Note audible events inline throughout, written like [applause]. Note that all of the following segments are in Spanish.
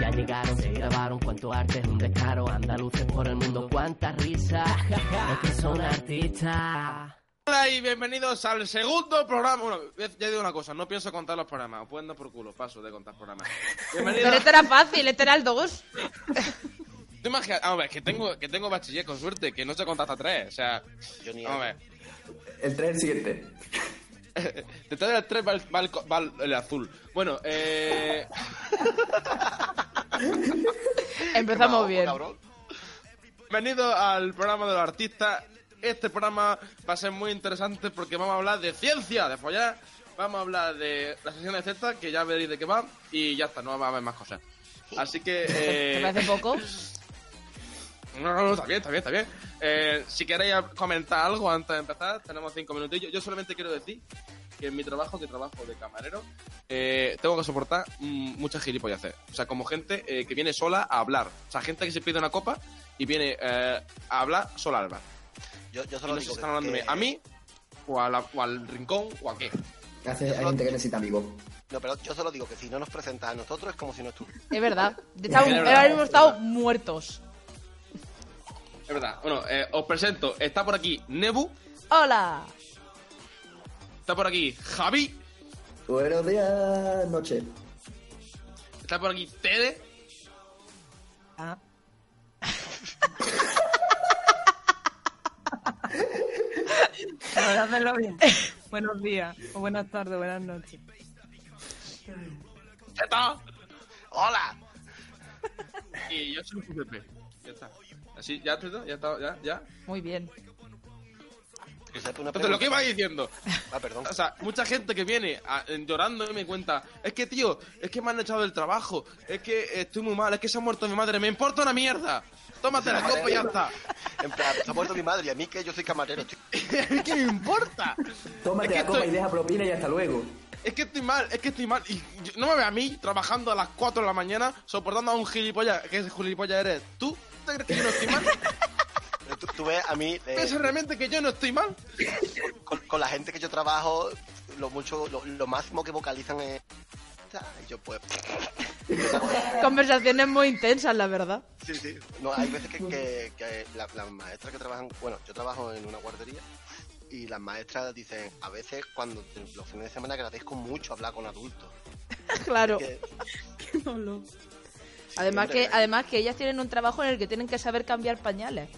Ya llegaron, se grabaron, cuánto arte es un descaro. Andaluces por el mundo, cuánta risa. Es que son artistas. Hola y bienvenidos al segundo programa. Bueno, ya digo una cosa, no pienso contar los programas. Os pueden dar por culo, paso de contar programas. Bienvenidos. Pero este era fácil, este era el 2. [laughs] Tú imaginas, a ver, que tengo, que tengo bachiller con suerte, que no se conta hasta tres. O sea, vamos a ver. El tren siguiente. Detrás del 3 va, el, va el va azul. Bueno, eh. [laughs] Empezamos bien. Bienvenido al programa de los artistas. Este programa va a ser muy interesante porque vamos a hablar de ciencia, de follar. Vamos a hablar de la sesión de Z, que ya veréis de qué va. Y ya está, no va a haber más cosas. Así que. [laughs] ¿Te Eh, parece poco? [laughs] no, no, no, está bien, está bien, está bien. Eh, si queréis comentar algo antes de empezar, tenemos cinco minutillos. Yo solamente quiero decir que en mi trabajo, que trabajo de camarero, eh, tengo que soportar mm, muchas gilipollas. O sea, como gente eh, que viene sola a hablar. O sea, gente que se pide una copa y viene eh, a hablar sola al bar. Yo, yo Y solo no digo están hablándome que- a mí, o, a la- o al rincón, o a qué. Hace, hay gente que necesita amigos. No, pero yo solo digo que si no nos presentas a nosotros es como si no estuviera. Es verdad. [laughs] Estamos, Es verdad, ahora mismo es estado verdad. muertos. Es verdad. Bueno, eh, os presento. Está por aquí Nebu, ¡Hola! está por aquí Javi, Buenos días, noche. está por aquí Tere, Ah. [laughs] Ahora hacerlo bien. Buenos días, o buenas tardes, buenas noches. ¡Hola! y yo soy Pepe. Ya está. Así, ya, ya está, ya, ya. Muy bien. Entonces, lo que iba diciendo, Ah, perdón. o sea, mucha gente que viene a- llorando y me cuenta, es que tío, es que me han echado del trabajo, es que estoy muy mal, es que se ha muerto mi madre, me importa una mierda. Tómate la copa y ya está. En plan, se ha muerto mi madre y a mí que yo soy camarero. tío. [laughs] ¿Qué me importa? Tómate Es que la copa estoy- y deja propina y hasta luego. Es que estoy mal, es que estoy mal. Y yo- no me ve a mí trabajando a las 4 de la mañana soportando a un gilipollas. ¿Qué gilipollas eres? ¿Tú? ¿Te crees que yo no estoy mal? Pero Tú, tú ves a mí, eh, ¿Piensas realmente que yo no estoy mal? con, con la gente que yo trabajo, lo mucho, lo, lo máximo que vocalizan es... Y yo pues... Conversaciones muy intensas, la verdad. Sí, sí. No, hay veces que, que, que la- las maestras que trabajan... Bueno, yo trabajo en una guardería y las maestras dicen, a veces cuando los fines de semana agradezco mucho hablar con adultos. Claro. Que- [laughs] Además que, además que ellas tienen un trabajo en el que tienen que saber cambiar pañales.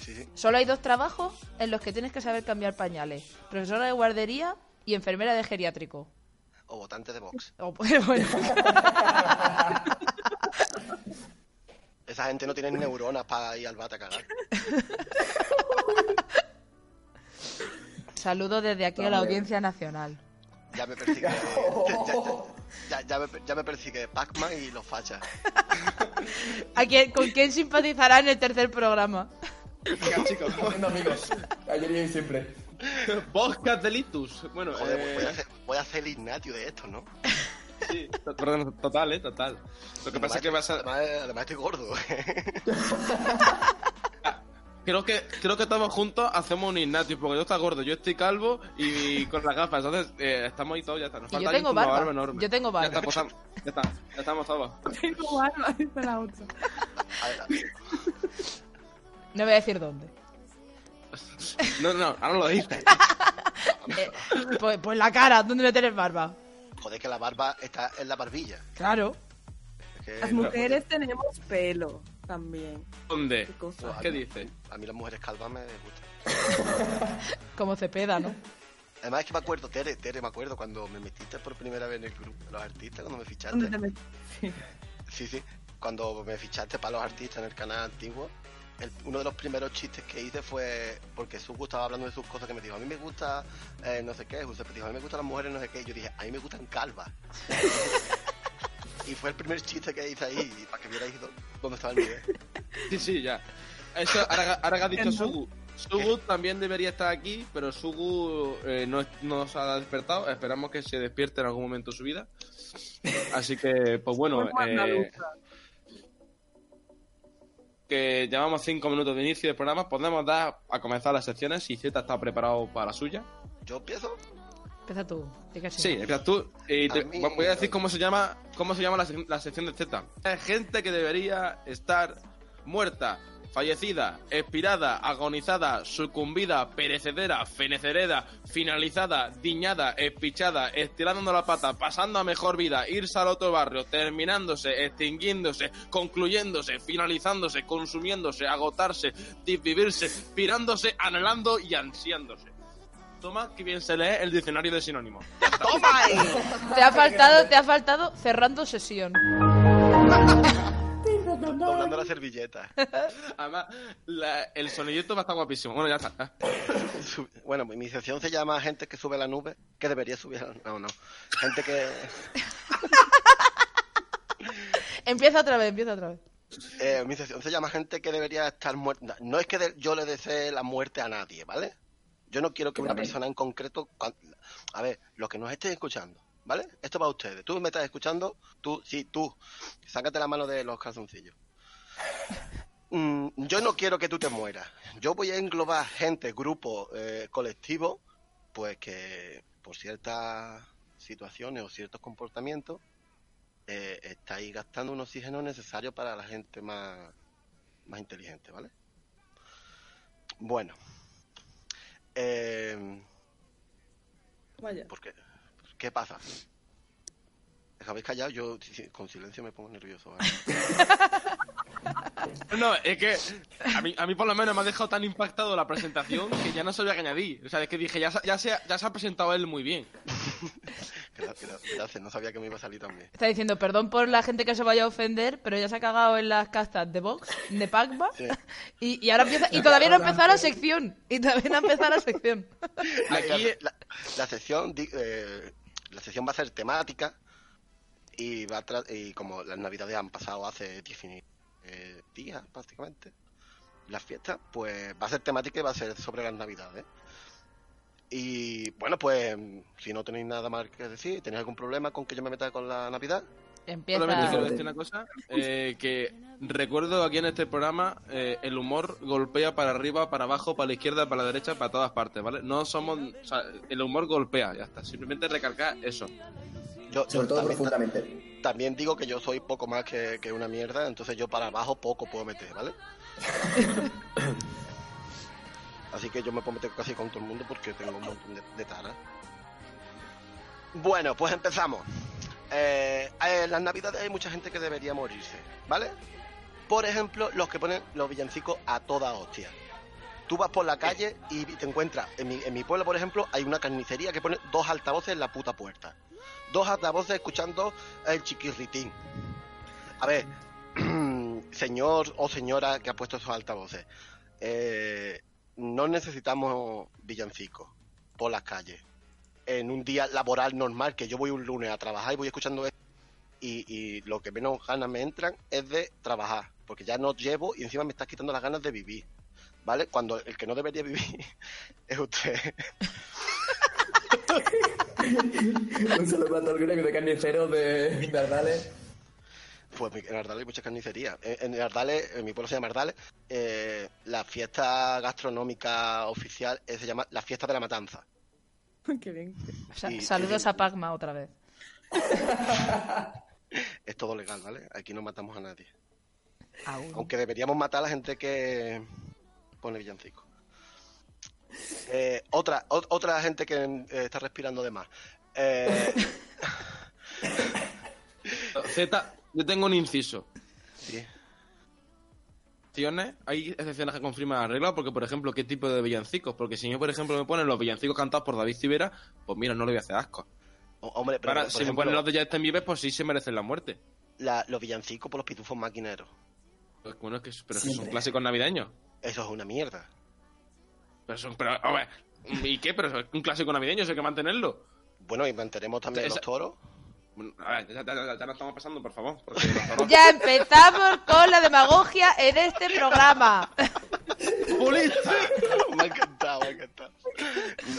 sí, sí. Solo hay dos trabajos en los que tienes que saber cambiar pañales. Profesora de guardería y enfermera de geriátrico. O votante de box. O, [laughs] bueno. Esa gente no tiene neuronas para ir al bate a cagar. Saludos desde aquí a la Audiencia Nacional. Ya me persigue. ya, ya- ya me, ya me persigue Pac-Man y los fachas. [laughs] ¿A quién- ¿Con quién simpatizará en el tercer programa? Venga, chicos. Haciendo amigos. Ayer y hoy siempre. Podcast delitus. Bueno, Joder, eh, voy, a hacer, voy a hacer el Ignatio de esto, ¿no? sí, total, eh, total. Lo que pasa es que vas a... Además, además estoy gordo. [laughs] Creo que, creo que todos juntos hacemos un Ignatius, porque yo estoy gordo, yo estoy calvo y con las gafas, entonces eh, estamos ahí todos, ya está. Nos Y yo falta tengo barba. enorme. Yo tengo barba. Ya está, pues, ya está, ya estamos todos. [laughs] Tengo barba, dice la otra. [laughs] No voy a decir dónde. No, no, ahora lo dices. [laughs] Eh, pues, pues la cara, ¿dónde me tienes barba? joder, que la barba está en la barbilla. Claro. Es que- Las mujeres tenemos pelo también. ¿Dónde? Qué cosa. ¿Qué dices? A mí las mujeres calvas me gustan. [laughs] Como Cepeda, ¿no? Además es que me acuerdo, Tere, Tere, me acuerdo cuando me metiste por primera vez en el grupo de los artistas, cuando me fichaste. ¿Dónde te met- Sí. Sí, sí. Cuando me fichaste para los artistas en el canal antiguo, el- uno de los primeros chistes que hice fue porque Suku estaba hablando de sus cosas que me dijo, a mí me gusta eh, no sé qué, Giuseppe dijo, a mí me gustan las mujeres no sé qué, y yo dije, a mí me gustan calvas. [laughs] y, fue el primer chiste que hice ahí, para que vierais dó- dónde estaba el nivel. [laughs] Sí, sí, ya. Eso, ahora, ahora que ha dicho. Sugu. Sugu también debería estar aquí, pero Sugu eh, no, no se ha despertado. Esperamos que se despierte en algún momento de su vida. Así que, pues bueno, eh, que llevamos cinco minutos de inicio del programa, podemos dar a comenzar las secciones si Z está preparado para la suya. Yo empiezo. Empieza tú. Sí, empiezas tú. Y te- voy a decir cómo se llama, cómo se llama la, sec- la sección de Z. Es gente que debería estar muerta, fallecida, expirada, agonizada, sucumbida, perecedera, fenecereda, finalizada, diñada, espichada, estirando la pata, pasando a mejor vida, irse al otro barrio, terminándose, extinguiéndose, concluyéndose, finalizándose, consumiéndose, agotarse, desvivirse, pirándose, anhelando y ansiándose. Toma, que bien se lee el diccionario de sinónimos. [laughs] ¡Toma ahí! Te ha faltado, te ha faltado cerrando sesión. [laughs] Doblando la servilleta. Además, la- el sonidito va a estar guapísimo. Bueno, ya está. Bueno, mi sección se llama Gente que sube a la nube, que debería subir a la No, no. Gente que... [laughs] Empieza otra vez, empieza otra vez. eh, mi sección se llama Gente que debería estar muerta. No es que de- yo le desee la muerte a nadie, ¿vale? Yo no quiero que una persona en concreto... A ver, los que nos estén escuchando, ¿vale? Esto para ustedes. Tú me estás escuchando, tú, sí, tú. Sácate la mano de los calzoncillos. [laughs] Mm, yo no quiero que tú te mueras. Yo voy a englobar gente, grupo, eh, colectivo, pues que por ciertas situaciones o ciertos comportamientos eh, estáis gastando un oxígeno necesario para la gente más, más inteligente, ¿vale? Bueno. Eh, Vaya. ¿por qué? ¿Qué pasa? ¿Os habéis callado? Yo con silencio me pongo nervioso. ¿vale? [laughs] No, es que a mí, a mí por lo menos me ha dejado tan impactado la presentación que ya no sabía qué añadir. O sea, es que dije, ya, se- ya, se, ya se ha presentado él muy bien. [laughs] Gracias, gracias, no sabía que me iba a salir tan bien. Está diciendo, perdón por la gente que se vaya a ofender, pero ya se ha cagado en las castas de Vox, de Pacma, Sí. y, y ahora empieza, y todavía no ha empezado la sección, y todavía no ha empezado la sección. [laughs] Aquí, la, la sección eh, la sección va a ser temática y va a y como las navidades han pasado hace 19 eh, días prácticamente las fiestas pues va a ser temática y va a ser sobre las navidades y bueno pues si no tenéis nada más que decir tenéis algún problema con que yo me meta con la navidad solamente Empieza... quiero decir una cosa, eh, que recuerdo aquí en este programa, eh, el humor golpea para arriba, para abajo, para la izquierda, para la derecha, para todas partes, ¿vale? No somos... o sea, el humor golpea, ya está. Simplemente recalcar eso. yo, yo Sobre todo también, profundamente. también digo que yo soy poco más que, que una mierda entonces yo para abajo poco puedo meter ¿vale? [laughs] Así que yo me puedo meter casi con todo el mundo porque tengo un montón de, de taras. Bueno, pues empezamos. Eh, en las navidades hay mucha gente que debería morirse, ¿vale? Por ejemplo, los que ponen los villancicos a toda hostia. Tú vas por la calle y te encuentras, en mi, en mi pueblo, por ejemplo, hay una carnicería que pone dos altavoces en la puta puerta. Dos altavoces escuchando el chiquirritín. A ver, [clears throat] señor o señora que ha puesto esos altavoces, eh, no necesitamos villancicos por las calles. En un día laboral normal, que yo voy un lunes a trabajar y voy escuchando esto, y, y lo que menos ganas me entran es de trabajar, porque ya no llevo y encima me estás quitando las ganas de vivir, ¿vale? Cuando el que no debería vivir [laughs] es usted. [laughs] Un saludo para todo el de carniceros de, Ardales. Pues en Ardales hay muchas carnicerías. En, Ardales, en mi pueblo se llama Ardales, eh, la fiesta gastronómica oficial eh, se llama la fiesta de la matanza. Qué bien. Sa- y- saludos a Pacma otra vez. [laughs] Es todo legal, ¿vale? Aquí no matamos a nadie. Aún. Aunque deberíamos matar a la gente que pone villancico. Eh, otra, o- otra gente que eh, está respirando de más. Eh, [laughs] Z, yo tengo un inciso. sí. Hay excepciones que confirman la regla, porque, por ejemplo, ¿qué tipo de villancicos? Porque si yo, por ejemplo, me ponen los villancicos cantados por David Civera, pues mira, no le voy a hacer asco. Hombre, pero Ahora, por si me ponen los de Justin Bieber, pues sí se merecen la muerte. la- los villancicos por los pitufos maquineros. Pues, bueno, es que, pero son clásicos navideños. Eso es una mierda. Pero son, pero, a ver, ¿y qué? Pero es un clásico navideño, eso hay que mantenerlo. Bueno, y mantenemos también Esa- los toros. Bueno, a ver, ya, ya- ya- ya no estamos pasando, por favor. porque [laughs] Ya empezamos con la demagogia en este programa. [laughs] ¡Populista! Me ha encantado, me ha encantado.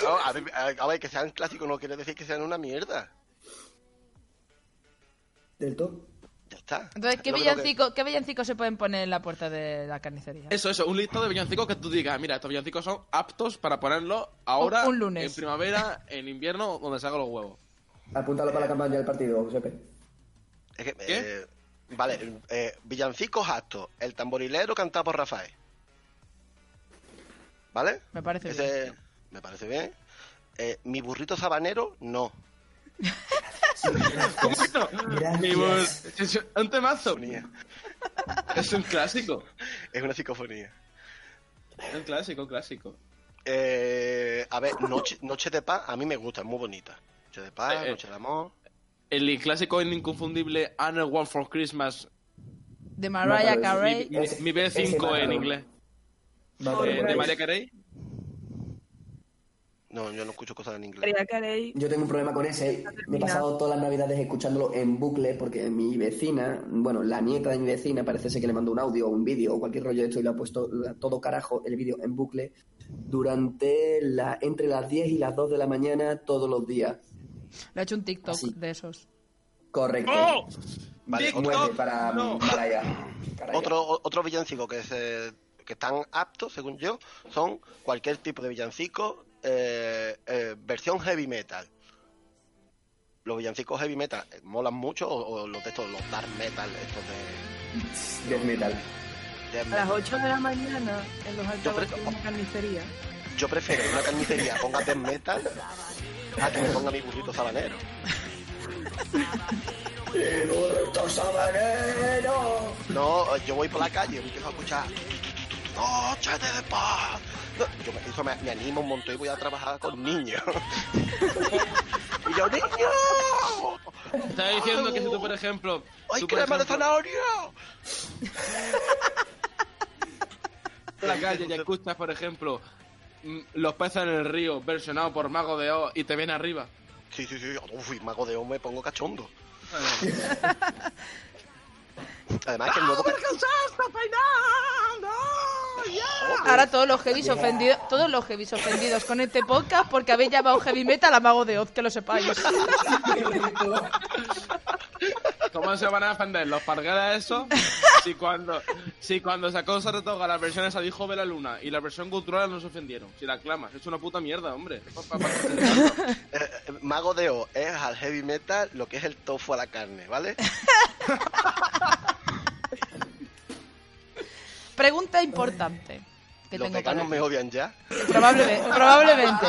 No, a ver, a a ver, que sean clásicos no quiere decir que sean una mierda. Del todo. Ya está. Entonces, ¿qué que- villancico, ¿qué villancico se pueden poner en la puerta de la carnicería? Eso, eso, un listado de villancicos que tú digas, mira, estos villancicos son aptos para ponerlos ahora, Un- un lunes. en primavera, en invierno, donde se hagan los huevos. Apúntalo para la campaña del partido, Josepe. Es que, ¿Qué? eh, vale, eh, villancicos actos. El tamborilero cantado por Rafael. ¿Vale? Me parece Ese, Me parece bien. Eh, mi burrito sabanero, no. [laughs] Mi voz- es un temazo. Es un clásico. Es una psicofonía. Es un clásico, clásico. Eh, a ver, noche, noche de paz, a mí me gusta, es muy bonita. Noche de paz, Eh, eh. noche de amor. El clásico e inconfundible Another One for Christmas. De Mariah Carey. Mi, mi ese B5 mátalo. en inglés. Eh, de. María Carey. No, yo no escucho cosas en inglés. Yo tengo un problema con ese. Me he pasado todas las navidades escuchándolo en bucle porque mi vecina, bueno, la nieta de mi vecina, parece ser que le mandó un audio o un vídeo o cualquier rollo de esto y le ha puesto todo carajo el vídeo en bucle durante la entre las 10 y las 2 de la mañana todos los días. Le ha hecho un TikTok Así. de esos. Correcto. ¡Oh! Vale, TikTok, Muerte para, no. para allá. Para allá. otro, otro villancico que, se, que están aptos, según yo, son cualquier tipo de villancico, eh, eh, versión heavy metal. Los villancicos heavy metal eh, molan mucho, o, o los de estos, los dark metal, estos de, [laughs] Death metal. A las 8 de la mañana en los altavoces de una carnicería. Yo prefiero una carnicería ponga death metal a que me ponga mi burrito sabanero. ¡El burrito sabanero! No, yo voy por la calle y empiezo a escuchar Noche de paz. No, yo me, eso me, me anima un montón y voy a trabajar con niños. [laughs] y yo, ¡niños! Estaba diciendo que si tú, por ejemplo. ¡Ay, tú, crema de ejemplo, zanahoria! [laughs] en la calle y escuchas, por ejemplo, Los peces en el río, versionado por Mago de Oz, y te viene arriba. Sí, sí, sí. Uf, mago de Oz me pongo cachondo. [laughs] Además que el nuevo... Ahora todos los heavies ofendidos, todos los heavies ofendidos con este podcast porque habéis llamado heavy metal a Mago de Oz, que lo sepáis. [laughs] [laughs] ¿Cómo se van a defender los parguelas esos? Si cuando, si cuando sacó Saratoga las versiones a Dijo de la Luna y la versión cultural no se ofendieron. Si la clamas, es una puta mierda, hombre. Mago de Oz es al heavy metal lo que es el tofu a la carne, ¿vale? [laughs] Pregunta importante que Los tengo para veganos me odian ya. Probablemente, probablemente.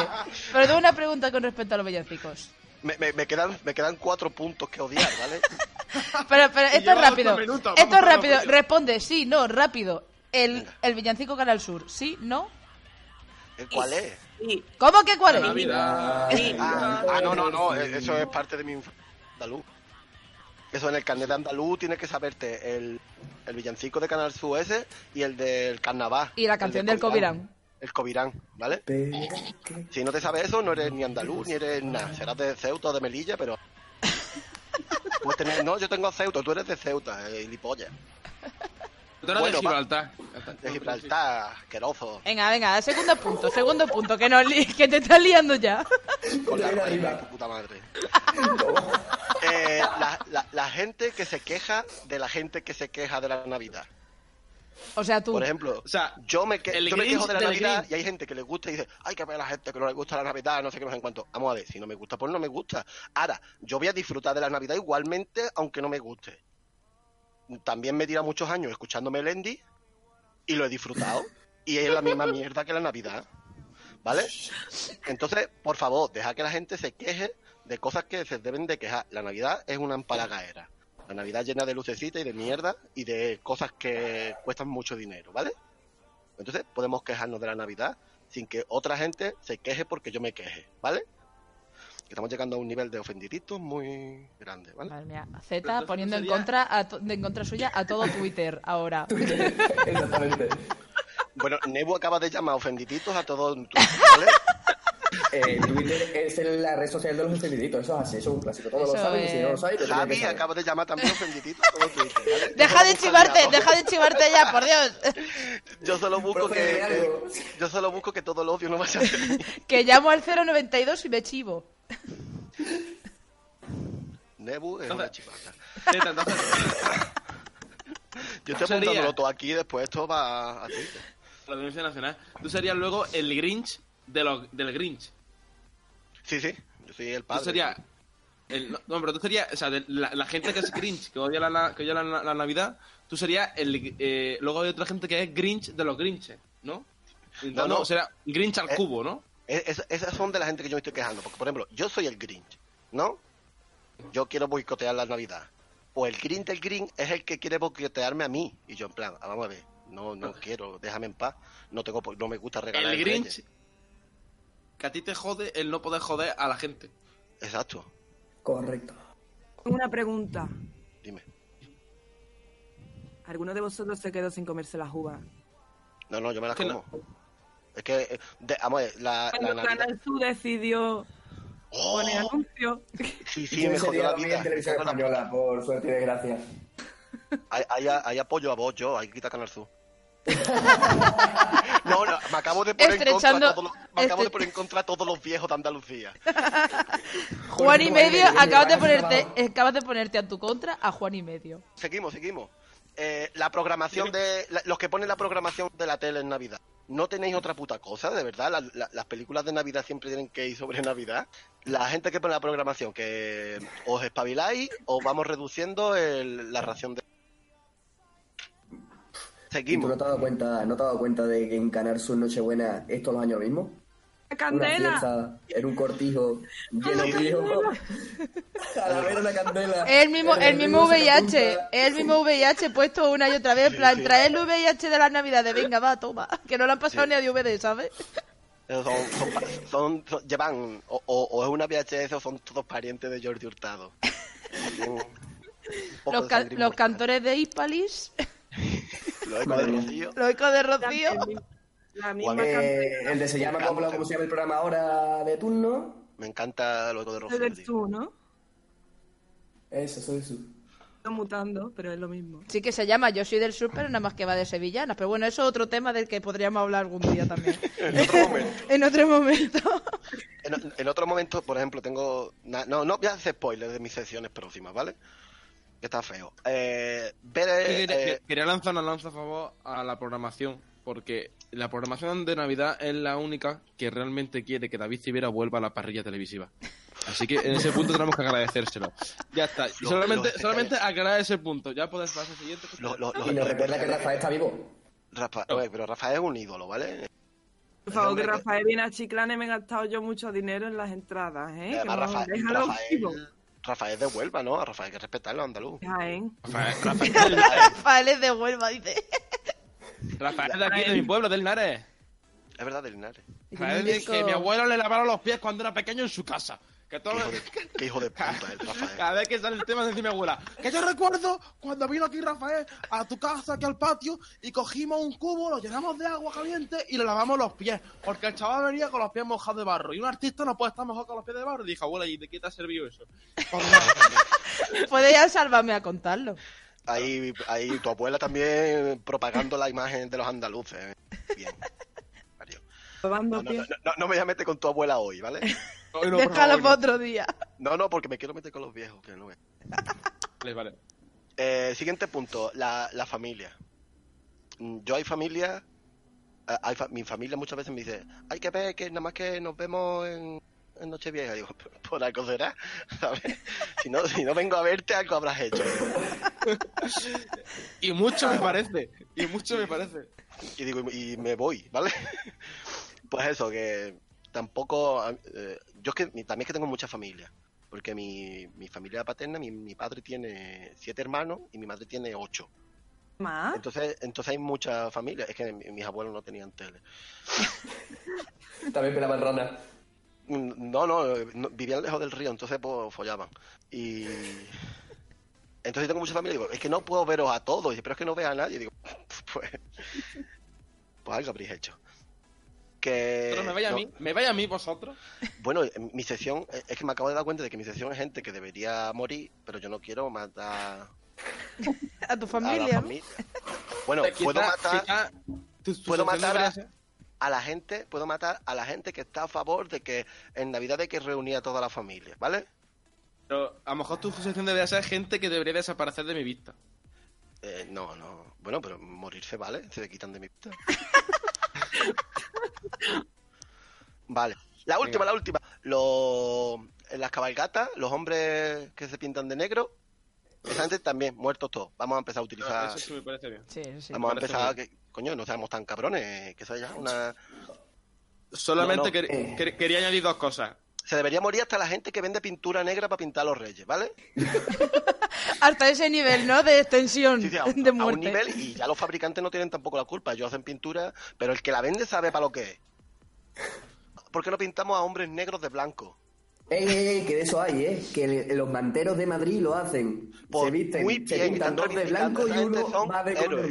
Pero tengo una pregunta con respecto a los villancicos. Me, me- me quedan, me quedan cuatro puntos que odiar, ¿vale? [laughs] Pero, pero esto es rápido. Esto es rápido. Responde sí, no, rápido. El, el villancico Canal Sur, sí, no. ¿Cuál es? Sí, ¿Cómo que cuál es? Navidad. sí. Ah, ah, no, no, no, eh, eso es parte de mi andaluz. Eso en el carnet de andaluz tienes que saberte el, el villancico de Canal Sur ese y el del carnaval. Y la canción de del Covirán. El Covirán, ¿vale? Si no te sabes eso, no eres ni andaluz ni eres nada. Serás de Ceuta o de Melilla, pero. Puedes tener- no, yo tengo Ceuta, tú eres de Ceuta, eh, gilipollas. Tú eres Bueno, de va. Gibraltar. De Gibraltar, asqueroso. Venga, venga, segundo punto, segundo punto, que, nos li- que te estás liando ya. Con la Ven reina, arriba. tu puta madre. [laughs] Eh, la, la- la gente que se queja de la gente que se queja de la Navidad. O sea, tú. Por ejemplo, O sea, yo me, que- yo me quejo de la Navidad Grinch. y hay gente que le gusta y dice, ay, que ver a la gente que no le gusta la Navidad, no sé qué, no sé en cuánto. Vamos a ver, si no me gusta, pues no me gusta. Ahora, yo voy a disfrutar de la Navidad igualmente, aunque no me guste. También me tira muchos años escuchándome Lendi y lo he disfrutado. Y es la misma mierda que la Navidad. ¿Vale? Entonces, por favor, deja que la gente se queje de cosas que se deben de quejar. La Navidad es una empalagaera. La Navidad llena de lucecitas y de mierda y de cosas que cuestan mucho dinero, ¿vale? Entonces podemos quejarnos de la Navidad sin que otra gente se queje porque yo me queje, ¿vale? Estamos llegando a un nivel de ofendiditos muy grande, ¿vale? Madre mía, Z poniendo no en contra a to- de en contra suya a todo Twitter ahora. [laughs] Exactamente. Bueno, Nebu acaba de llamar ofendiditos a todos, ¿vale? [laughs] Eh, Twitter es la red social de los ofendiditos, eso es así, eso es un clásico. Todos lo saben y si no lo lo que Javi acaba de llamar también ofendidito a todo Twitter, ¿vale? [laughs] Deja de chivarte, deja de chivarte ya, por Dios. Yo solo busco Profe, que, algo. yo solo busco que todo el odio no vaya a ser mío. [laughs] Que llamo al 092 y me chivo. Nebu es una chivata. Yo estoy apuntándolo todo aquí y después esto va a Twitter. la denuncia nacional. Tú serías luego el Grinch de los, del Grinch. Sí, sí, yo soy el Tú padre. serías... el- no, pero tú serías... O sea, de la, la gente que es Grinch, que odia la, que odia la, la Navidad, tú serías el... eh, luego hay otra gente que es Grinch de los Grinches, ¿no? Entonces, No, no. será Grinch al Eh, cubo, ¿no? Es- es- esas son de la gente que yo me estoy quejando. Porque, por ejemplo, yo soy el Grinch, ¿no? Yo quiero boicotear la Navidad. O el Grinch del Grinch es el que quiere boicotearme a mí. Y yo, en plan, ah, vamos a ver, no, no quiero, déjame en paz. No tengo, no me gusta regalar. El en Grinch... Reyes. Que a ti te jode el no poder joder a la gente. Exacto. Correcto. Una pregunta. Dime. ¿Alguno de vosotros se quedó sin comerse las uvas? No, no, yo me las Que no. como. Es que, eh, de- vamos a ver, la, la Cuando Navidad. Canal Sur decidió ¡Oh! poner anuncio. Sí, sí, [laughs] me jodió la vida. en televisión la- española, por suerte y desgracia. Hay, hay, hay apoyo a vos, yo, hay que quitar Canal Sur. [laughs] no, no, me acabo de poner en contra Estrechando- a todos los, me acabo de estre- poner en contra a todos los viejos de Andalucía. [laughs] Juan y medio, acabas de ponerte, acabas de ponerte a tu contra a Juan y medio. Seguimos, seguimos. Eh, la programación de. la- los que ponen la programación de la tele en Navidad. ¿No tenéis otra puta cosa, de verdad? La- la- las películas de Navidad siempre tienen que ir sobre Navidad. La gente que pone la programación, que os espabiláis o vamos reduciendo el- la ración de. ¿Y tú Seguimos. no te has dado cuenta, no te has dado cuenta de que en Canal Sur Nochebuena es todos los años mismo? Una ¡Candela! fiesta en un cortijo lleno de. [laughs] A la vera una candela. Es el mismo, el mismo VIH, el mismo VIH puesto una y otra vez, en plan, trae el VIH de las navidades, venga, va, toma, [laughs] que no le han pasado Sí. ni a DVD, ¿sabes? Son, son, son- son- llevan, o, o- o es una VHS o son todos parientes de Jordi Hurtado. [laughs] Los, ca- los cantores de Hispalis, [laughs] Madre de. Rocío. los ecos de Rocío. La misma. Eh, el de se llama como se llama el programa ahora de turno. Me encanta los ecos de Rocío. del tío. sur, ¿no? Eso, soy su. Está mutando, pero es lo mismo. Sí que se llama Yo soy del sur, pero nada más que va de sevillanas. Pero bueno, eso es otro tema del que podríamos hablar algún día también. [laughs] En otro momento. [laughs] en otro momento. En, en otro momento, por ejemplo, tengo. na- no, no voy a hacer spoilers de mis sesiones próximas, ¿vale? Que está feo. Eh, ver. Quería, eh, quería lanzar una lanza a favor a la programación, porque la programación de Navidad es la única que realmente quiere que David Civera vuelva a la parrilla televisiva. Así que en ese punto tenemos que agradecérselo. Ya está. Y Lo- solamente, lo- solamente aclarar ese punto. Ya puedes pasar al siguiente. lo- lo- lo- Y nos recuerda que Rafael está vivo. Rafa- oye, pero Rafael es un ídolo, ¿vale? Por favor, que Rafael viene a Chiclana y me he gastado yo mucho dinero en las entradas, ¿eh? Que Rafael, déjalo vivo. Rafael, de Huelva, ¿no? A Rafael hay que respetarlo, andaluz. Jaén. Rafael, [laughs] Rafael, Rafael es de Huelva, dice. Rafael es de aquí, de mi pueblo, del Linares. Es verdad, de Linares. Rafael es que mi abuelo le lavaron los pies cuando era pequeño en su casa. Que todo... Qué hijo de, [laughs] qué hijo de puta es Rafael. Cada vez que sale el tema de encima mi abuela. Que yo recuerdo cuando vino aquí Rafael a tu casa, aquí al patio, y cogimos un cubo, lo llenamos de agua caliente y le lavamos los pies. Porque el chaval venía con los pies mojados de barro. Y un artista no puede estar mojado con los pies de barro. Y dije, abuela, ¿y de qué te ha servido eso? Pues. [laughs] Puede ya salvarme a contarlo. Ahí, ahí tu abuela también propagando la imagen de los andaluces. Bien. Probando No, no, pies. no, no, no me voy a meter con tu abuela hoy, ¿vale? Hoy [laughs] no, Déjalo favor, para no. otro día. No, no, porque me quiero meter con los viejos, que no es. Vale, vale. Eh, siguiente punto, la, la familia. Mm, Yo hay familia, eh, hay fa- mi familia muchas veces me dice, hay que ver que nada más que nos vemos en, en Nochevieja. Digo, por algo será, [laughs] ¿sabes? Si no, si no vengo a verte, algo habrás hecho. [laughs] Y mucho me parece. Y mucho me parece. Y digo, y me voy, ¿vale? Pues eso, que tampoco... eh, yo es que también es que tengo mucha familia. Porque mi, mi familia paterna, mi, mi padre tiene siete hermanos y mi madre tiene ocho. ¿Más? Entonces, entonces hay mucha familia. Es que mi- mis abuelos no tenían tele. [laughs] También pelaban rana. Mm, No, no, no, vivían lejos del río, entonces pues follaban. Y entonces tengo mucha familia y digo, es que no puedo veros a todos, pero es que no veo a nadie. Y digo, [laughs] pues, pues algo habréis hecho. Que... Pero me vaya a mí, me vaya a mí vosotros. Bueno, en mi sección, eh, es que me acabo de dar cuenta de que mi sección es gente que debería morir, pero yo no quiero matar [laughs] A tu a la familia. ¿no? familia. Bueno, quizá- puedo matar quizá tu- tu puedo matar a la gente, puedo matar a la gente que está a favor de que en Navidad hay que reunir a toda la familia, ¿vale? Pero a lo mejor tu sección debería ser gente que debería desaparecer de mi vista. Eh, no, no. Bueno, pero morirse, ¿vale? Se le quitan de mi vista. [laughs] vale. La última, Venga. la última. Los, en las cabalgatas, los hombres que se pintan de negro, esa gente también, muertos todos. Vamos a empezar a utilizar... Eso sí me parece bien. Sí, sí. Vamos a empezar a que, coño, no seamos tan cabrones, que eso ya una... Solamente No, no. quer- Eh. quer- quería añadir dos cosas. Se debería morir hasta la gente que vende pintura negra para pintar a los reyes, ¿vale? [laughs] Hasta ese nivel, ¿no? De extensión Sí, sí, a, [laughs] un- de a un muerte. nivel y ya los fabricantes no tienen tampoco la culpa. Ellos hacen pintura, pero el que la vende sabe para lo que es. ¿Por qué no pintamos a hombres negros de blanco? Ey, ey, ey, que de eso hay, ¿eh? Que los manteros de Madrid lo hacen. Pues se visten, muy se pintan dos de blanco y uno son va de color.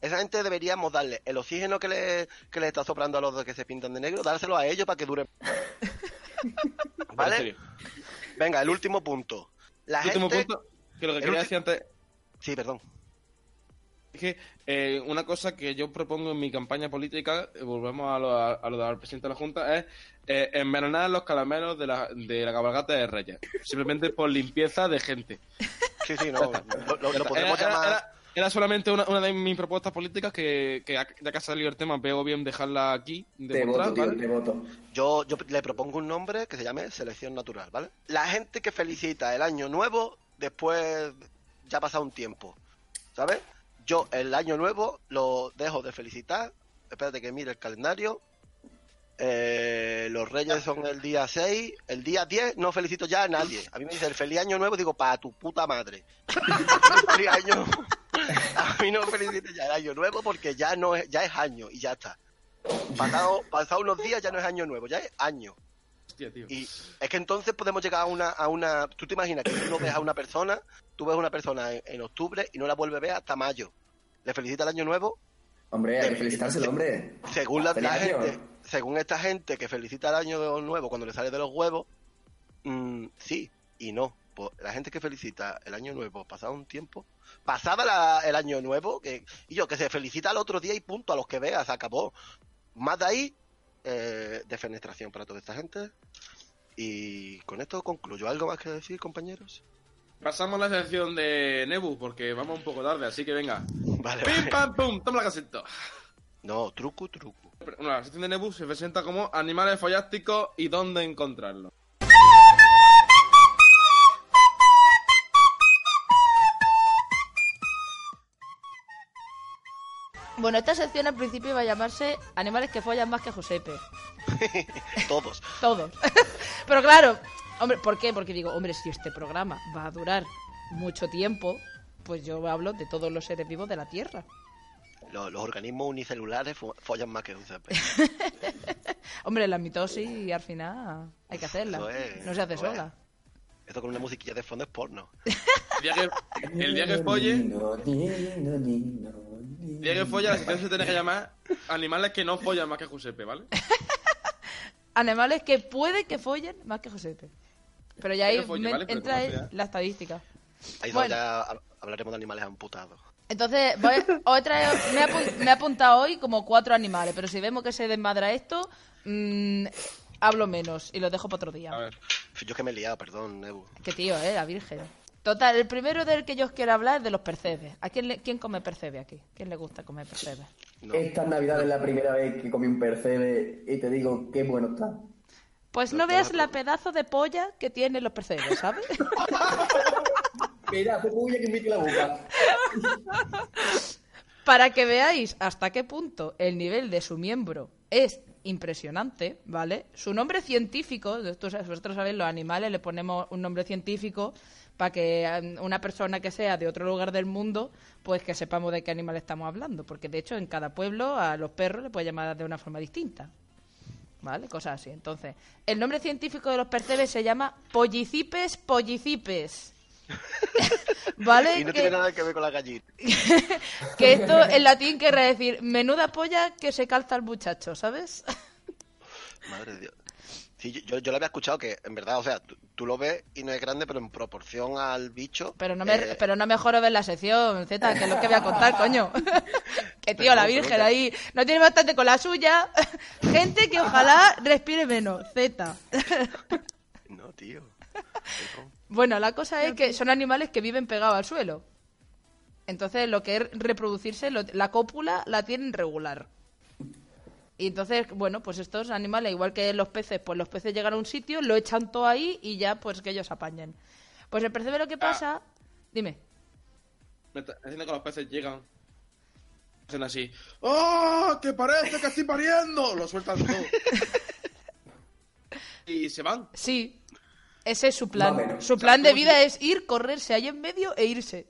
Esa gente deberíamos darle el oxígeno que le, que le está soplando a los de que se pintan de negro, dárselo a ellos para que dure. [laughs] ¿Vale? Venga, el último punto. La El último gente... punto, que lo que el quería ulti- decir antes Sí, perdón. es que eh, una cosa que yo propongo en mi campaña política, eh, volvemos a lo, a, a lo del presidente de la Junta, es eh, envenenar los calameros de la, de la cabalgata de Reyes. Simplemente por limpieza de gente. Sí, sí, no. [laughs] Lo, lo- lo Era, podemos llamar... era- era solamente una, una de mis propuestas políticas que, que ya que ha salido el tema, veo bien dejarla aquí. Te demostrar, voto, tío, ¿vale? te voto. Yo, yo le propongo un nombre que se llame selección natural, ¿vale? La gente que felicita el año nuevo después ya ha pasado un tiempo, ¿sabes? Yo el año nuevo lo dejo de felicitar. Espérate que mire el calendario. Eh, los reyes son el día 6. El día 10 no felicito ya a nadie. A mí me dice el feliz año nuevo, digo, para tu puta madre. [laughs] Feliz año. [laughs] A mí no me felicites ya el año nuevo porque ya no es, ya es año y ya está. Pasado, pasado unos días ya no es año nuevo, ya es año. Hostia, tío. Y es que entonces podemos llegar a una, a una... Tú te imaginas que tú no ves a una persona, tú ves a una persona en, en octubre y no la vuelves a ver hasta mayo. Le felicita el año nuevo, Hombre, hay que felicitárselo, hombre. según la, gente, según esta gente que felicita el año nuevo cuando le sale de los huevos, mm, sí y no. Pues la gente que felicita el año nuevo pasado un tiempo, pasada la- el año nuevo, que, y yo que se felicita al otro día y punto, a los que veas, acabó. Más de ahí, eh, defenestración para toda esta gente. Y con esto concluyo. ¿Algo más que decir, compañeros? Pasamos a la sección de Nebu, porque vamos un poco tarde, así que venga. Vale, ¡Pim, vale. pam, pum! Toma la caseta. No, truco, truco. Bueno, la sección de Nebu se presenta como animales follásticos y dónde encontrarlos. Bueno, esta sección al principio iba a llamarse Animales que follan más que Josepe. [laughs] Todos. [laughs] Todos. [laughs] Pero claro, hombre, ¿por qué? Porque digo, hombre, si este programa va a durar mucho tiempo, pues yo hablo de todos los seres vivos de la Tierra. Los, los organismos unicelulares fo- follan más que CP. Hombre, la mitosis al final hay que hacerla. Es, no se hace es. sola. Esto con una musiquilla de fondo es porno. El día que, el día que folle, que folle, la sección se tiene que llamar animales que no follan más que Giuseppe, ¿vale? [laughs] Animales que puede que follen más que Josepe. Pero ya ahí Que folle, me- ¿vale? Pero entra la estadística. Ahí Bueno. ya hab- hablaremos de animales amputados. Entonces, voy, os he traído- me, he apun- me he apuntado hoy como cuatro animales, pero si vemos que se desmadra esto, mm, hablo menos y lo dejo para otro día. A ver. Yo que me he liado, perdón, Ebu. Qué tío, eh, la virgen. Total, el primero del que yo os quiero hablar es de los percebes. ¿A quién, le- quién come percebe aquí? ¿Quién le gusta comer percebes? No. Esta Navidad es la primera vez que comí un percebe y te digo qué bueno está. Pues no veas la pedazo de polla que tienen los percebes, ¿sabes? [laughs] Mira, fue puya que mete la boca. [laughs] Para que veáis hasta qué punto el nivel de su miembro es impresionante, ¿vale? Su nombre científico, vosotros sabéis, los animales le ponemos un nombre científico para que eh, una persona que sea de otro lugar del mundo, pues que sepamos de qué animal estamos hablando, porque de hecho en cada pueblo a los perros le puede llamar de una forma distinta. ¿Vale? Cosas así. Entonces, el nombre científico de los percebes se llama Pollicipes pollicipes. [laughs] ¿Vale? Y no que, tiene nada que ver con la gallina. [laughs] que esto en latín querrá decir menuda polla que se calza el muchacho, ¿sabes? Madre de Dios. Sí, yo, yo, lo había escuchado que, en verdad, o sea, tú, tú lo ves y no es grande, pero en proporción al bicho. Pero no me, eh, pero no me joro ver la sección, Z, que es lo que voy a contar, [laughs] coño. [laughs] que tío, la Virgen ahí no tiene bastante con la suya. [laughs] Gente que ojalá respire menos, Z. No, tío. Bueno, la cosa es que son animales que viven pegados al suelo. Entonces, lo que es reproducirse, lo- la cópula la tienen regular. Y entonces, bueno, pues estos animales, igual que los peces, pues los peces llegan a un sitio, lo echan todo ahí y ya, pues que ellos apañen. Pues el percebe lo que pasa... Dime. Me está diciendo que los peces llegan. Hacen así. ¡Oh! ¡Que parece que estoy pariendo! Lo sueltan todo. [laughs] y se van. Sí, ese es su plan. Su O sea, plan de vida si- es ir, correrse ahí en medio e irse.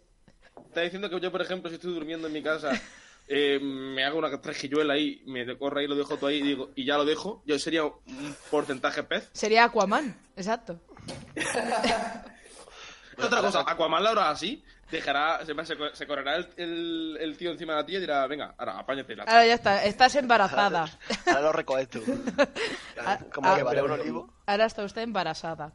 Está diciendo que yo, por ejemplo, si estoy durmiendo en mi casa, [laughs] eh, me hago una trejilluela ahí, me corre ahí, lo dejo todo ahí y, digo, y ya lo dejo, yo sería un porcentaje pez. Sería Aquaman, exacto. [laughs] Otra cosa, Aquaman la hará así, dejará, se, correrá el, el, el tío encima de la tía y dirá, venga, ahora apáñate. La Ahora ya está, estás embarazada. [laughs] Ahora lo recoges tú. Ah, [laughs] Como ah, que vale un olivo. Ahora está usted embarazada.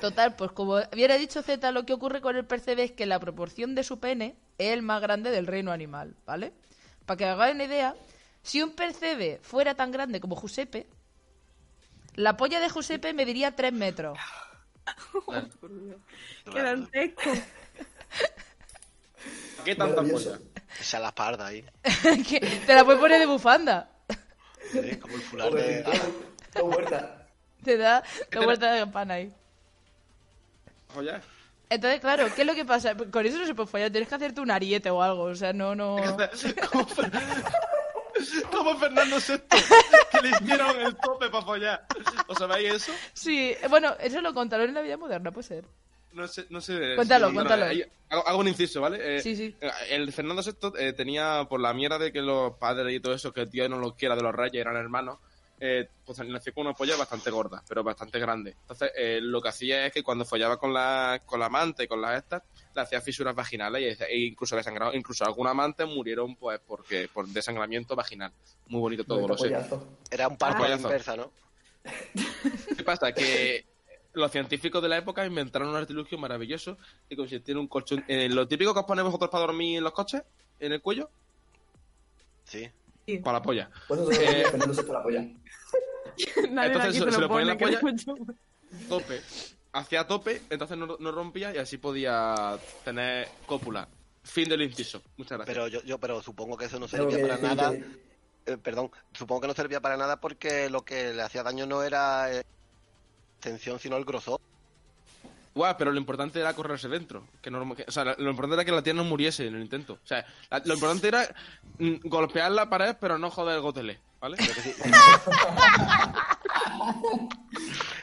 Total, pues como hubiera dicho Z, lo que ocurre con el percebe es que la proporción de su pene es el más grande del reino animal, ¿vale? Para que hagáis una idea, si un percebe fuera tan grande como Giuseppe, la polla de Giuseppe mediría 3 metros. [laughs] Qué dantesco. ¿Qué tanta polla? Esa es la parda ahí. [laughs] Que te la puedes poner de bufanda. Sí, como el de. Te da la- vuelta de campana ahí. Joya. Entonces, claro, ¿qué es lo que pasa? Con eso no se puede follar, tienes que hacerte un ariete o algo, o sea, no, no... [laughs] Como, Fer- [laughs] como Fernando VI, que le hicieron el tope para follar. ¿Os sabéis eso? Sí, bueno, eso lo contaron en la vida moderna, puede ser. No sé, no sé. Cuéntalo, sí, cuéntalo. ahí- hago, hago un inciso, ¿vale? Eh, Sí, sí. El Fernando VI eh, tenía, por la mierda de que los padres y todo eso, que el tío no los quiera de los reyes, eran hermanos, eh, pues nació con una polla bastante gorda, pero bastante grande. Entonces, eh, lo que hacía es que cuando follaba con la, con la amante y con las estas, le hacía fisuras vaginales e incluso desangrado. Incluso algunos amantes murieron pues porque por desangramiento vaginal. Muy bonito todo, lo sé. Era un parto a la Pollazo. inversa, ¿no? ¿Qué pasa? Que los científicos de la época inventaron un artilugio maravilloso que consistía en un colchón. En lo típico que os ponemos nosotros para dormir en los coches, en el cuello, Sí. Para la polla. Pues eso Eh, lo la polla. [laughs] Nadie Entonces se- te se lo lo pone en la pone, que polla. Tope. Hacía tope, entonces no, no rompía y así podía tener cópula. Fin del inciso. Muchas gracias. Pero yo, yo pero supongo que eso no servía que para nada. que- Eh, perdón, supongo que no servía para nada porque lo que le hacía daño no era eh, extensión, sino el grosor. Guau, pero lo importante era correrse dentro. Que no, que- o sea, lo importante era que la tía no muriese en el intento. O sea, la- lo importante era mm, golpear la pared, pero no joder el gotelé. ¿Vale? Sí. [laughs]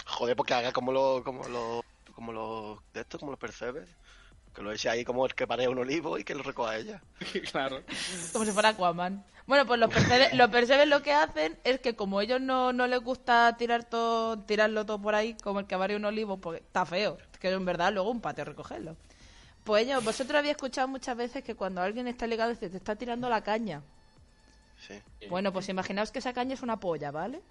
Joder, porque haga como lo, como lo, como los de esto, como los percebes. Que lo eche ahí como el que parea un olivo y que lo recoja ella. [laughs] claro. Como si fuera Aquaman. Bueno, pues los percebes, los percebes lo que hacen es que como ellos no, no les gusta tirar todo, tirarlo todo por ahí, como el que varía un olivo, porque está feo, que en verdad luego un patio recogerlo. Pues ellos, vosotros habéis escuchado muchas veces que cuando alguien está ligado dice, te está tirando la caña. Sí. Bueno, pues imaginaos que esa caña es una polla, ¿vale?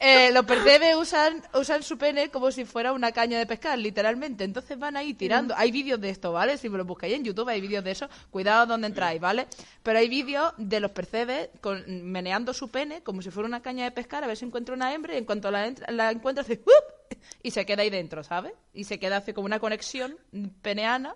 Eh, los percebes usan, usan su pene como si fuera una caña de pescar, literalmente. Entonces van ahí tirando. Hay vídeos de esto, ¿vale? Si me lo buscáis en YouTube, hay vídeos de eso. Cuidado donde entráis, ¿vale? Pero hay vídeos de los percebes con, meneando su pene como si fuera una caña de pescar a ver si encuentra una hembra y en cuanto la, entra- la encuentra hace ¡up! y se queda ahí dentro, ¿sabes? Y se queda hace como una conexión peneana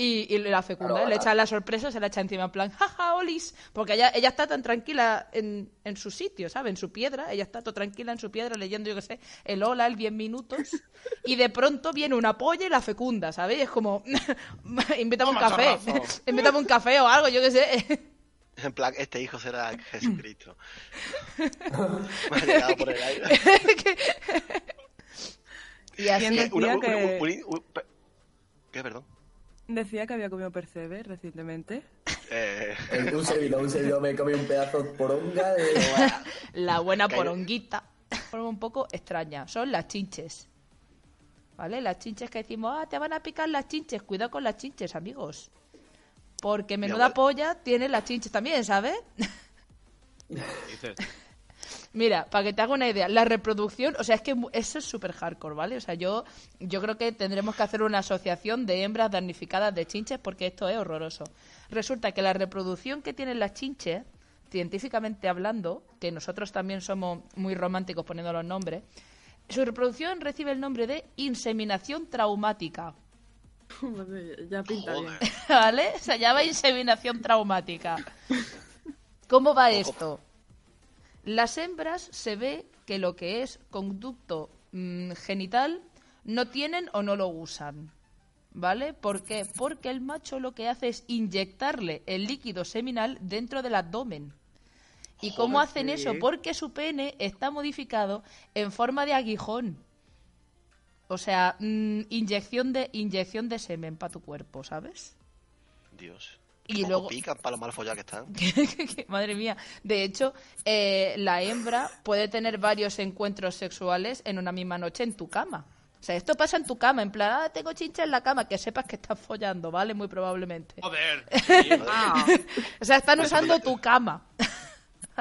y, y la fecunda, Claro, le echa la sorpresa, se la echa encima en plan, jaja, olis, porque ella, ella está tan tranquila en, en su sitio, ¿sabes? En su piedra, ella está todo tranquila en su piedra leyendo, yo qué sé, el hola, el 10 minutos, [laughs] y de pronto viene una polla y la fecunda, ¿sabes? Es como, [laughs] invítame un café, [laughs] invítame un café o algo, yo qué sé. En plan, este hijo será Jesucristo. Me ha llegado por el aire. y así, ¿Quién decía Una- un- que- un- un- un- pe- ¿Qué, perdón? Decía que había comido percebe recientemente. Eh, Un servidor, un servidor me comí un pedazo de poronga de... [laughs] la buena poronguita. forma un poco extraña. Son las chinches. ¿Vale? Las chinches que decimos, ah, te van a picar las chinches. Cuidado con las chinches, amigos. Porque menuda polla tiene las chinches también, ¿sabes? Dices, Mira, para que te haga una idea, la reproducción, o sea, es que mu- eso es súper hardcore, ¿vale? O sea, yo, yo creo que tendremos que hacer una asociación de hembras damnificadas de chinches porque esto es horroroso. Resulta que la reproducción que tienen las chinches, científicamente hablando, que nosotros también somos muy románticos poniendo los nombres, su reproducción recibe el nombre de inseminación traumática. [laughs] ya pinta bien. [laughs] ¿Vale? Se llama inseminación traumática. ¿Cómo va esto? Las hembras se ve que lo que es conducto mm, genital no tienen o no lo usan. ¿Vale? ¿Por qué? Porque el macho lo que hace es inyectarle el líquido seminal dentro del abdomen. ¿Y cómo Joder, hacen eso? Porque su pene está modificado en forma de aguijón. O sea, mm, inyección de inyección de semen para tu cuerpo, ¿sabes? Dios. Y luego- pican para lo mal folladas que están. [laughs] Madre mía. De hecho, eh, la hembra puede tener varios encuentros sexuales en una misma noche en tu cama. O sea, esto pasa en tu cama, en plan, ah, tengo chincha en la cama, que sepas que estás follando, ¿vale? Muy probablemente. Joder. [laughs] Ah, O sea, están usando tu cama.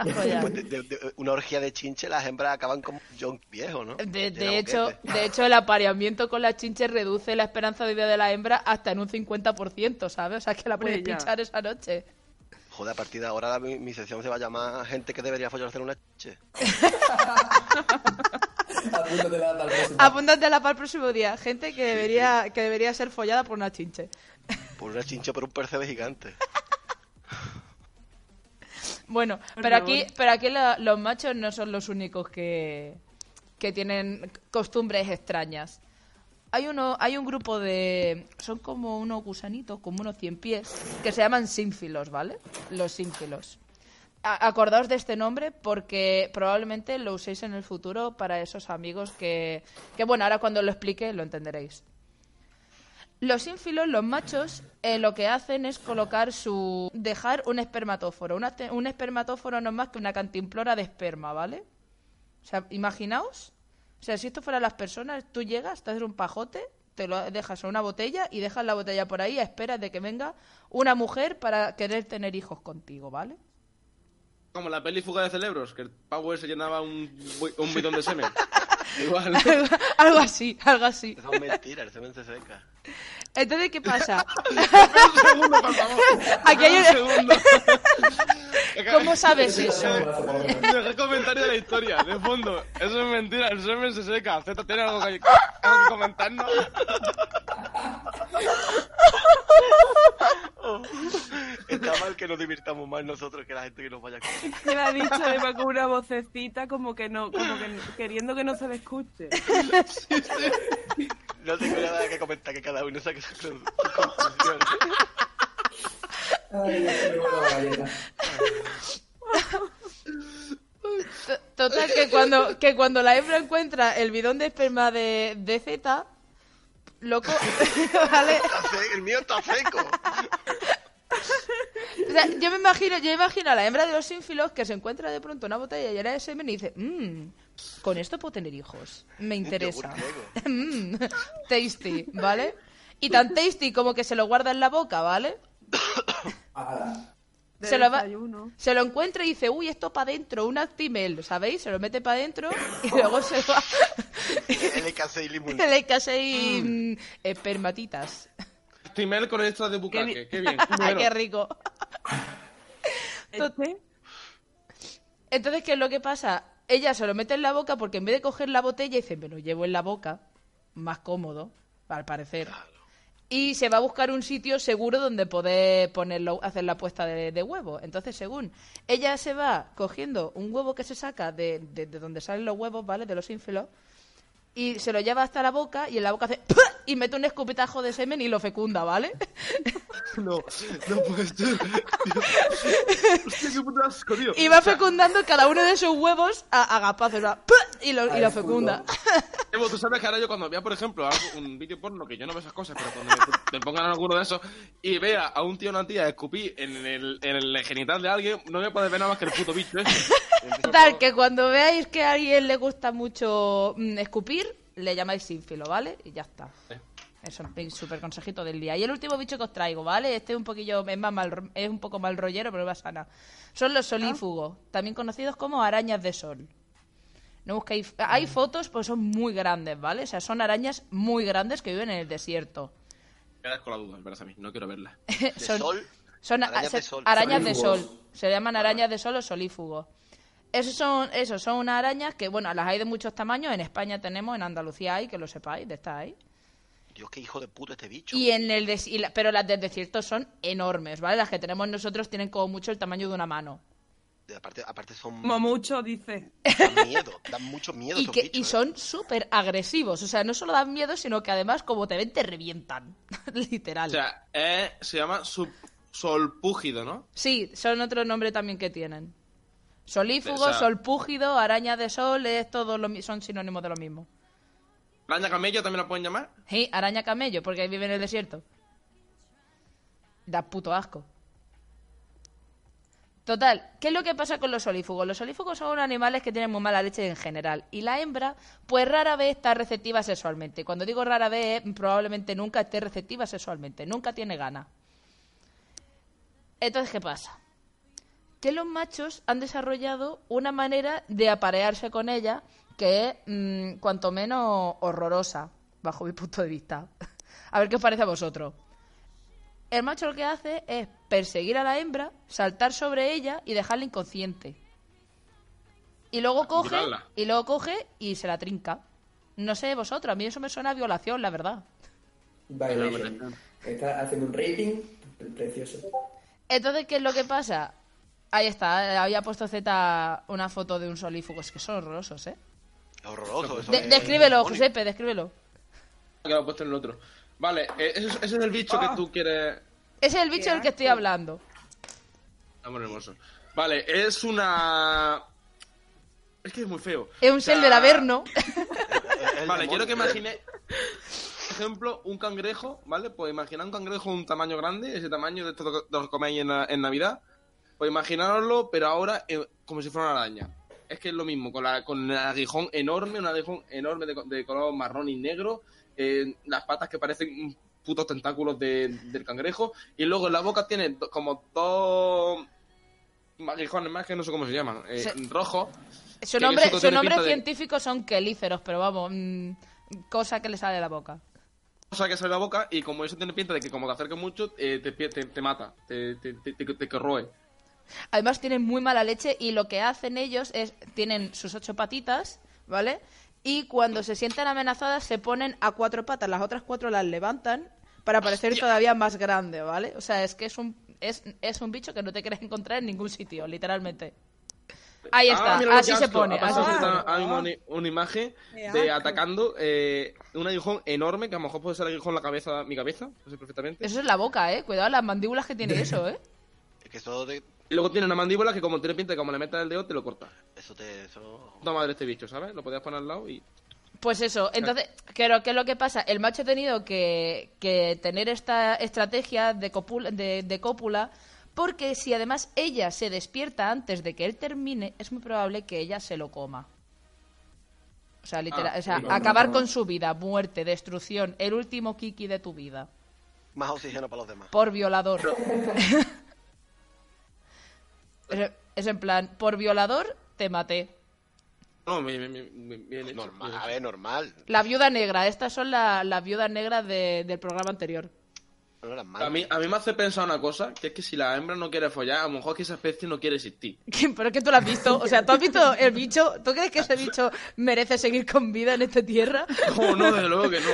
Follar. Después de, de- de una orgía de chinche, las hembras acaban como John viejo, ¿no? De, hecho, de hecho, el apareamiento con las chinches reduce la esperanza de vida de la hembra hasta en un 50%, ¿sabes? O sea, que la puedes Pues pinchar esa noche. Joder, a partir de ahora mi, mi sección se va a llamar gente que debería follarse en una chinche. [laughs] Apúntatela para el próximo. Apúntatela para el próximo día. Gente que debería, que debería ser follada por una chinche. Por una chinche por un percebe gigante. Bueno, Por pero aquí, pero aquí los machos no son los únicos que, que tienen costumbres extrañas. Hay uno, hay un grupo de, son como unos gusanitos, como unos cien pies, que se llaman sínfilos, ¿vale? Los sínfilos. A- acordaos de este nombre porque probablemente lo uséis en el futuro para esos amigos que, que bueno, ahora cuando lo explique lo entenderéis. Los ínfilos, los machos, eh, lo que hacen es colocar su. dejar un espermatóforo. Una te- un espermatóforo no es más que una cantimplora de esperma, ¿vale? O sea, imaginaos. O sea, si esto fuera las personas, tú llegas, te haces un pajote, te lo dejas en una botella y dejas la botella por ahí a espera de que venga una mujer para querer tener hijos contigo, ¿vale? Como la peli Fuga de Cerebros, que el Power se llenaba un, un bidón de semen. [laughs] Igual. algo así, algo así. Eso es mentira, el semen se seca. Entonces, ¿qué pasa? [laughs] un segundo, por favor. [laughs] Aquí hay un un- segundo. [laughs] ¿Cómo sabes eso? Dejé comentario de la historia, de fondo. Eso es mentira, el semen se seca. Z tiene algo que, algo que comentarnos. Está mal que nos divirtamos más nosotros que la gente que nos vaya a escuchar. me ha dicho además con una vocecita como que no, como que queriendo que no se le escuche. No tengo nada que comentar, que cada uno saque sus conclusiones. Ay, Total, que cuando, que cuando la hembra encuentra el bidón de esperma de, de Z, loco, [laughs] ¿vale? El mío está seco. O sea, yo me imagino, yo me imagino a la hembra de los ínfilos que se encuentra de pronto una botella llena de semen y dice, mmm, con esto puedo tener hijos, me interesa. [laughs] Mm, tasty, ¿vale? Y tan tasty como que se lo guarda en la boca, ¿vale? Se lo va-. Se lo encuentra y dice, uy, esto para adentro, un Actimel, ¿sabéis? Se lo mete para adentro y luego se va. LK6 y limón. Casé y mm, espermatitas. Timel con extra de bucaque. Qué bien. [laughs] Bueno, qué rico. Este, Entonces, ¿qué es lo que pasa? Ella se lo mete en la boca porque en vez de coger la botella dice, me lo llevo en la boca, más cómodo, al parecer. Y se va a buscar un sitio seguro donde poder ponerlo, hacer la puesta de, de huevo. Entonces, según ella se va cogiendo un huevo que se saca de, de- de donde salen los huevos, ¿vale? De los ínfilos, y se lo lleva hasta la boca y en la boca hace y mete un escupitajo de semen y lo fecunda, ¿vale? [laughs] no, no puede ser. Hostia, qué puto asco, tío. Y va fecundando cada uno de sus huevos a, a gapazos, y lo, y lo fecunda. [laughs] Evo, tú sabes que ahora yo cuando vea, por ejemplo, un vídeo porno, que yo no veo esas cosas, pero cuando me, me pongan alguno de esos y vea a un tío o una tía escupir en el, en el genital de alguien, no me puede ver nada más que el puto bicho ese. Total, que cuando veáis que a alguien le gusta mucho mm, escupir, le llamáis sínfilo, ¿vale? Y ya está. Sí. Eso es un súper consejito del día. Y el último bicho que os traigo, ¿vale? Este es un poquillo, es, más mal, es un poco mal rollero, pero va sana. Son los solífugos, también conocidos como arañas de sol. No busquéis... Hay fotos, pues son muy grandes, ¿vale? O sea, son arañas muy grandes que viven en el desierto. Me quedas con la duda, verás a mí, no quiero verla. [laughs] De son, sol. son arañas se- de sol. arañas de sol. Se llaman arañas de sol o solífugos. Esos son, esos son unas arañas que, bueno, las hay de muchos tamaños. En España tenemos, en Andalucía hay, que lo sepáis, de estas hay. Dios, qué hijo de puto este bicho. Y en el des- y la- pero las del desierto son enormes, ¿vale? Las que tenemos nosotros tienen como mucho el tamaño de una mano. Aparte, aparte son. Como mucho, dice. Dan miedo. Dan mucho miedo [laughs] Y, estos que, bichos, y ¿eh? son súper agresivos. O sea, no solo dan miedo, sino que además, como te ven, te revientan. [laughs] Literal. O sea, eh, se llama sub- solpúgido, ¿no? Sí, son otro nombre también que tienen. Solífugo, O sea- solpúgido, araña de sol, es todo lo son sinónimos de lo mismo. ¿Araña camello también la pueden llamar? Sí, araña camello, porque vive en el desierto. Da puto asco. Total, ¿qué es lo que pasa con los solífugos? Los solífugos son animales que tienen muy mala leche en general. Y la hembra, pues rara vez está receptiva sexualmente. Cuando digo rara vez, es probablemente nunca esté receptiva sexualmente. Nunca tiene ganas. Entonces, ¿qué pasa? Que los machos han desarrollado una manera de aparearse con ella que es mm, cuanto menos horrorosa, bajo mi punto de vista. [laughs] A ver qué os parece a vosotros. El macho lo que hace es perseguir a la hembra, saltar sobre ella y dejarla inconsciente. Y luego coge, y luego coge y se la trinca. No sé vosotros, a mí eso me suena a violación, la verdad. Violation. Está haciendo un rating precioso. Entonces, ¿qué es lo que pasa? Ahí está, había puesto Z una foto de un solífugo. Es que son horrorosos, ¿eh? Es horroroso. Eso De- es- descríbelo, demonio. Josepe, descríbelo. Que lo he puesto en el otro. Vale, eh, ese, es- ese es el bicho que tú quieres... Ese es el bicho del que estoy hablando. Amor hermoso. Vale, es una... Es que es muy feo. Es un O sea, sel del Averno. [laughs] El Vale, demonio. quiero que imagine, por ejemplo, un cangrejo, ¿vale? Pues imaginar un cangrejo un tamaño grande, ese tamaño de esto de los que coméis en, la- en Navidad. Pues imaginaroslo, pero ahora eh, como si fuera una araña. Es que es lo mismo, con, la, con el aguijón enorme, un aguijón enorme de, co- de color marrón y negro, eh, las patas que parecen putos tentáculos de- del cangrejo, y luego en la boca tiene do- como dos aguijones más que no sé cómo se llaman, eh, Se- rojos. Su nombre, su nombre de- científico son quelíferos, pero vamos, mm, cosa que le sale de la boca. cosa que sale de la boca y como eso tiene pinta de que como te acerques mucho eh, te, te, te mata, te, te, te, te- te corroe. Además tienen muy mala leche y lo que hacen ellos es, tienen sus ocho patitas, ¿vale? Y cuando se sienten amenazadas se ponen a cuatro patas, las otras cuatro las levantan para parecer todavía más grande, ¿vale? O sea, es que es un, es, es un bicho que no te quieres encontrar en ningún sitio, literalmente. Ahí está, Ah, lo así se pone. Ha pasado mismo una, una imagen de asco. atacando eh, un aguijón enorme, que a lo mejor puede ser aguijón en la cabeza, mi cabeza, no sé perfectamente. Eso es la boca, ¿eh? Cuidado las mandíbulas que tiene [laughs] eso, ¿eh? Es que de. Y luego tiene una mandíbula que como tiene pinta de como le metas el dedo te lo corta. Eso te. Eso... Madre este bicho, ¿sabes? Lo podías poner al lado y... Pues eso, entonces, claro, ¿qué es lo que pasa? El macho ha tenido que, que tener esta estrategia de, copula, de, de cópula porque si además ella se despierta antes de que él termine, es muy probable que ella se lo coma. O sea, literal, Ah, o sea acabar no. con su vida, muerte, destrucción, el último kiki de tu vida, Más oxígeno para los demás. por violador. [laughs] es, es en plan, por violador te maté. No, bien, bien, bien, bien- bien hecho, Normal, a ver, normal. La viuda negra, estas son la- las viudas negras de- del programa anterior. A mí, a mí me hace pensar una cosa, que es que si la hembra no quiere follar, a lo mejor es que esa especie no quiere existir. [laughs] Pero es que tú lo has visto. O sea, ¿tú has visto el bicho? ¿Tú crees que ese bicho merece seguir con vida en esta tierra? [laughs] No, no, desde luego que no.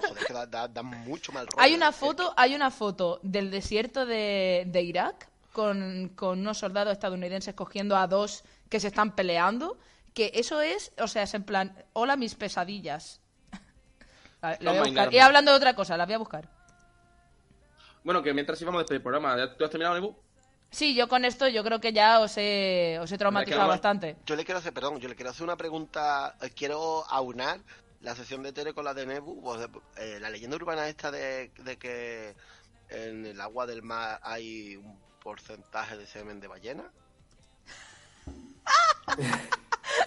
Joder, que da, da- da mucho mal rollo. Hay una foto, hay una foto del desierto de, de Irak con, con unos soldados estadounidenses cogiendo a dos que se están peleando. Que eso es, o sea, es en plan, hola mis pesadillas. [laughs] La voy a buscar. Y hablando de otra cosa, la voy a buscar. Bueno, que mientras íbamos a despedir el programa, ¿ya ¿tú has terminado, Nebu? Sí, yo con esto yo creo que ya os he, os he traumatizado bastante. Yo le quiero hacer, perdón, yo le quiero hacer una pregunta. eh, Quiero aunar la sección de Tere con la de Nebu, pues, eh, la leyenda urbana esta de, de que en el agua del mar hay un porcentaje de semen de ballena. [laughs]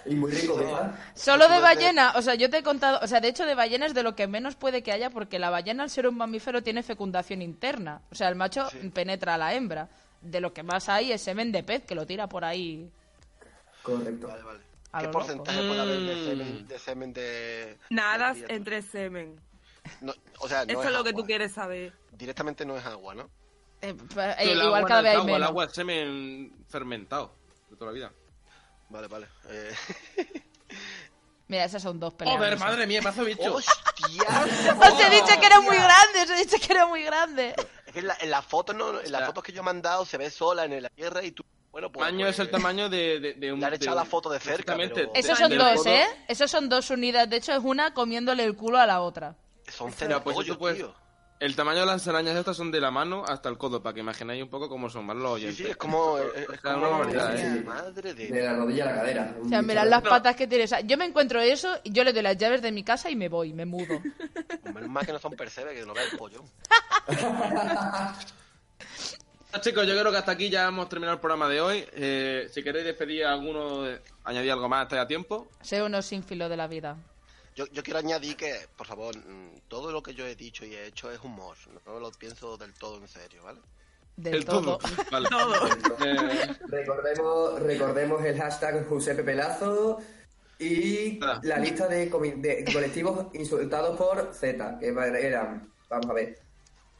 Y muy rico, ¿verdad? Solo de ballena, o sea, yo te he contado, o sea, de hecho de ballena es de lo que menos puede que haya porque la ballena al ser un mamífero tiene fecundación interna, o sea, el macho Sí. penetra a la hembra. De lo que más hay es semen de pez que lo tira por ahí. Correcto. Vale, vale. A ¿Qué porcentaje loco. puede haber de Mm. semen de, semen de, Nada de entre semen. No, o sea, no Eso es es lo que tú quieres saber. Directamente no es agua, ¿no? Eh, eh, El igual agua cada vez es hay agua, El menos. agua es semen fermentado de toda la vida. Vale, vale. Eh... [laughs] Mira, esas son dos peleas. Joder, madre mía, pedazo de bicho. ¡Hostia! [laughs] Os he dicho que era muy grande, os he dicho que era muy grande. Es que en, la, en las fotos no, en las sea- fotos que yo he mandado se ve sola en la tierra y tú, bueno, pues, tamaño pues, es el tamaño de, de, de un. Le han echado de- la foto de cerca, pero- Esos son dos, codo. ¿eh? Esos son dos unidas. De hecho, es una comiéndole el culo a la otra. Son pues centollos, esto pues- tío. El tamaño de las arañas estas son de la mano hasta el codo, para que imagináis un poco cómo son, ¿vale? Los Sí, oyentes. sí, es como... Es, como una barbaridad, ¿eh? [laughs] Madre de... De la rodilla a la cadera. O sea, mirad las patas que tiene. O sea, yo me encuentro eso, y yo le doy las llaves de mi casa y me voy, me mudo. [laughs] Menos mal que no son percebes, que no vea el pollo. Chicos, yo creo que hasta aquí ya hemos terminado el programa de hoy. Eh, si queréis despedir a alguno, añadir algo más, estáis a tiempo. Sé uno sin filo de la vida. Yo, yo quiero añadir que, por favor, mm, todo lo que yo he dicho y he hecho es humor. No lo pienso del todo en serio, ¿vale? Del El todo. todo. [laughs] Vale. Todo. Eh, Recordemos, recordemos el hashtag Giuseppe Pelazo y Ah. la lista de, de colectivos insultados por Z, que eran, vamos a ver,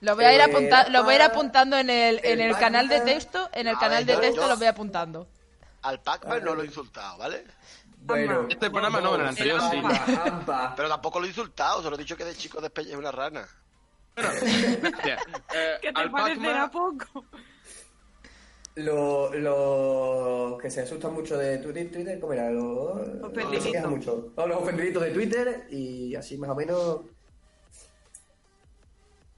Lo voy a ir, apunta- lo voy a ir apuntando en el, en el el canal de texto. En el A canal ver, de yo- texto yo- lo voy apuntando. Al Pac-Man no lo he insultado, ¿vale? Bueno, este programa no, en el anterior sí. Ampa, Ampa. Pero tampoco lo he insultado, solo he dicho que de chico despellé una rana. Hostia, eh, [laughs] ¿Qué te al parecerá poco? Los lo que se asustan mucho de Twitter, Twitter ¿cómo era? Los Ofendiditos. mucho. Los ofendiditos de Twitter y así más o menos.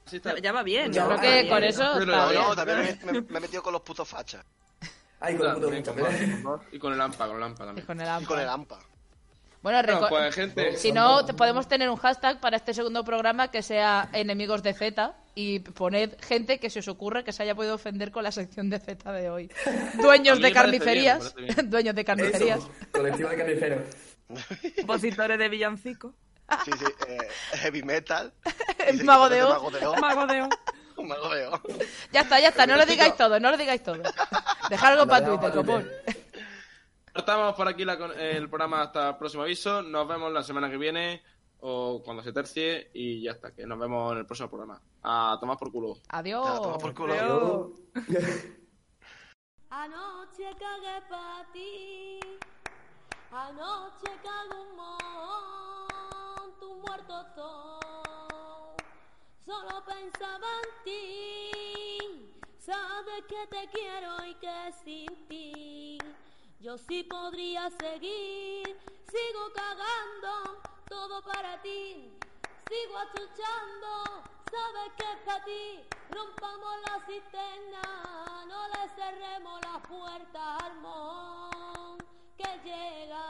Sí está. Ya, ya va bien. Yo ya creo va que bien. con eso Pero No, no, también me, me- me he metido con los putos fachas. Ay, con el puto También mucho, con dos. Y con el AMPA, con el AMPA Y también. con el Y AMPA. con el AMPA. Bueno, reco- pues gente, si no, podemos tener un hashtag para este segundo programa que sea enemigos de Z y poned gente que se os ocurra que se haya podido ofender con la sección de Z de hoy. [laughs] Dueños de carnicerías. bien. [laughs] Dueños de carnicerías. Eso, colectivo de carniceros. Compositores de villancico. Sí, sí, eh, heavy metal. El [laughs] Y mago de Oz. Mago de Oz. Mago de Oz. Mago de Oz. Ya está, ya está. No lo digáis todo, no lo digáis todo. Dejad algo [laughs] Lo para Twitter, para copón. cortamos por aquí la el programa hasta el próximo aviso. Nos vemos la semana que viene o cuando se tercie y ya está, que nos vemos en el próximo programa. A tomar por culo. Adiós. Ya, toma por culo. Adiós. [laughs] Anoche cagué pa' ti, anoche cagué un mon, tu muerto todo. Solo pensaba en ti, sabes que te quiero y que sin ti yo sí podría seguir. Sigo cagando todo para ti, sigo achuchando, sabes que es para ti. Rompamos la cisterna, no le cerremos las puertas al mon que llega.